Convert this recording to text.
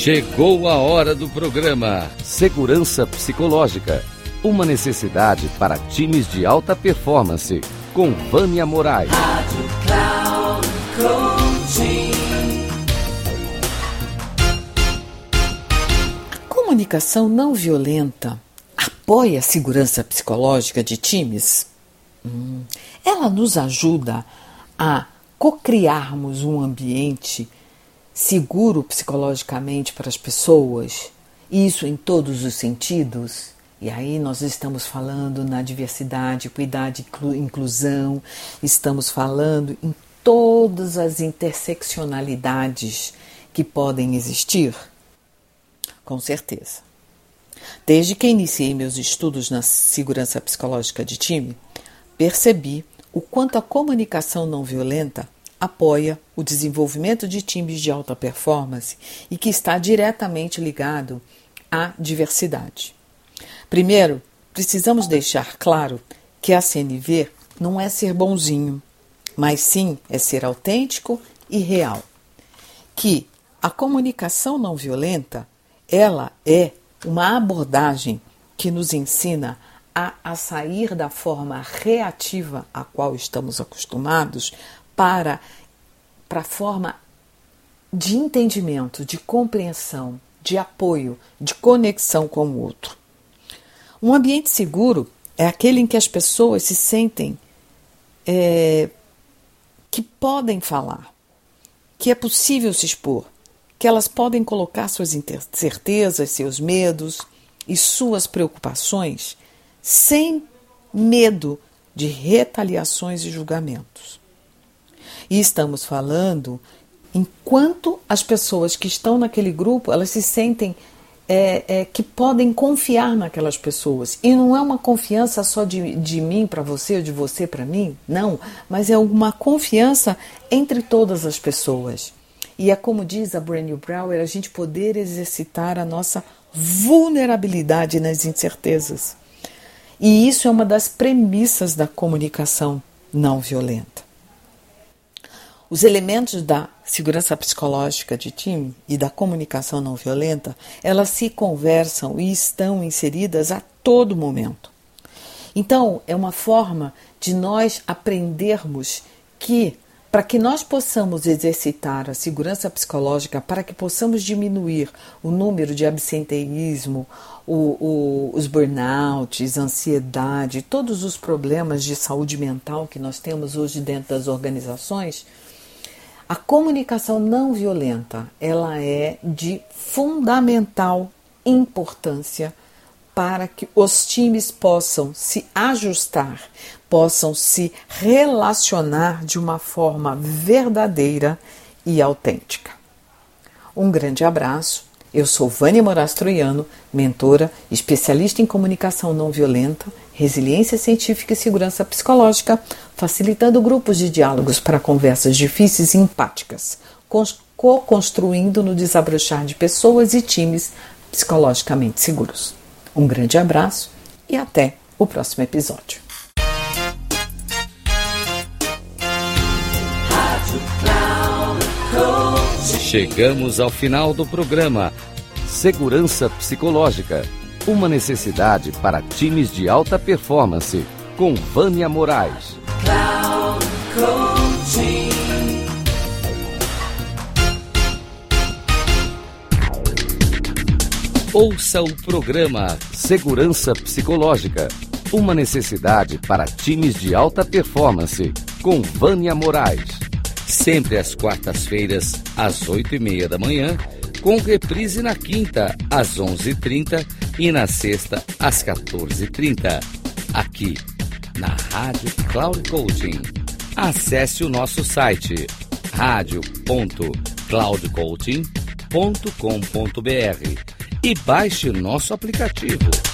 Chegou a hora do programa Segurança Psicológica. Uma necessidade para times de alta performance. Com Vânia Moraes. Rádio Cloud Coaching. A comunicação não violenta apoia a segurança psicológica de times? Hum, ela nos ajuda a co-criarmos um ambiente seguro psicologicamente para as pessoas, isso em todos os sentidos. E aí nós estamos falando na diversidade, equidade inclusão, estamos falando em todas as interseccionalidades que podem existir? Com certeza. Desde que iniciei meus estudos na segurança psicológica de time, percebi o quanto a comunicação não violenta apoia o desenvolvimento de times de alta performance e que está diretamente ligado à diversidade. Primeiro, precisamos deixar claro que a CNV não é ser bonzinho, mas sim é ser autêntico e real. Que a comunicação não violenta, ela é uma abordagem que nos ensina a, a sair da forma reativa a qual estamos acostumados para, para a forma de entendimento, de compreensão, de apoio, de conexão com o outro. Um ambiente seguro é aquele em que as pessoas se sentem é, que podem falar, que é possível se expor, que elas podem colocar suas incertezas, seus medos e suas preocupações sem medo de retaliações e julgamentos. E estamos falando enquanto as pessoas que estão naquele grupo elas se sentem é, é, que podem confiar naquelas pessoas. E não é uma confiança só de, de mim para você ou de você para mim, não, mas é uma confiança entre todas as pessoas. E é como diz a Brené Brown, é a gente poder exercitar a nossa vulnerabilidade nas incertezas. E isso é uma das premissas da comunicação não violenta. Os elementos da segurança psicológica de time e da comunicação não violenta, elas se conversam e estão inseridas a todo momento. Então, é uma forma de nós aprendermos que para que nós possamos exercitar a segurança psicológica, para que possamos diminuir o número de absenteísmo, o, o, os burnouts, ansiedade, todos os problemas de saúde mental que nós temos hoje dentro das organizações, a comunicação não violenta, ela é de fundamental importância para que os times possam se ajustar, possam se relacionar de uma forma verdadeira e autêntica. Um grande abraço eu sou Vânia Moraes Troiano, mentora, especialista em comunicação não violenta, resiliência científica e segurança psicológica, facilitando grupos de diálogos para conversas difíceis e empáticas, co-construindo no desabrochar de pessoas e times psicologicamente seguros. Um grande abraço e até o próximo episódio. Chegamos ao final do programa Segurança Psicológica. Uma necessidade para times de alta performance. Com Vânia Moraes. Ouça o programa Segurança Psicológica. Uma necessidade para times de alta performance. Com Vânia Moraes sempre às quartas-feiras, às oito e meia da manhã, com reprise na quinta, às onze e trinta e na sexta, às 14h30, aqui na Rádio Cloud Coaching. Acesse o nosso site radio.cloudcoaching.com.br e baixe nosso aplicativo.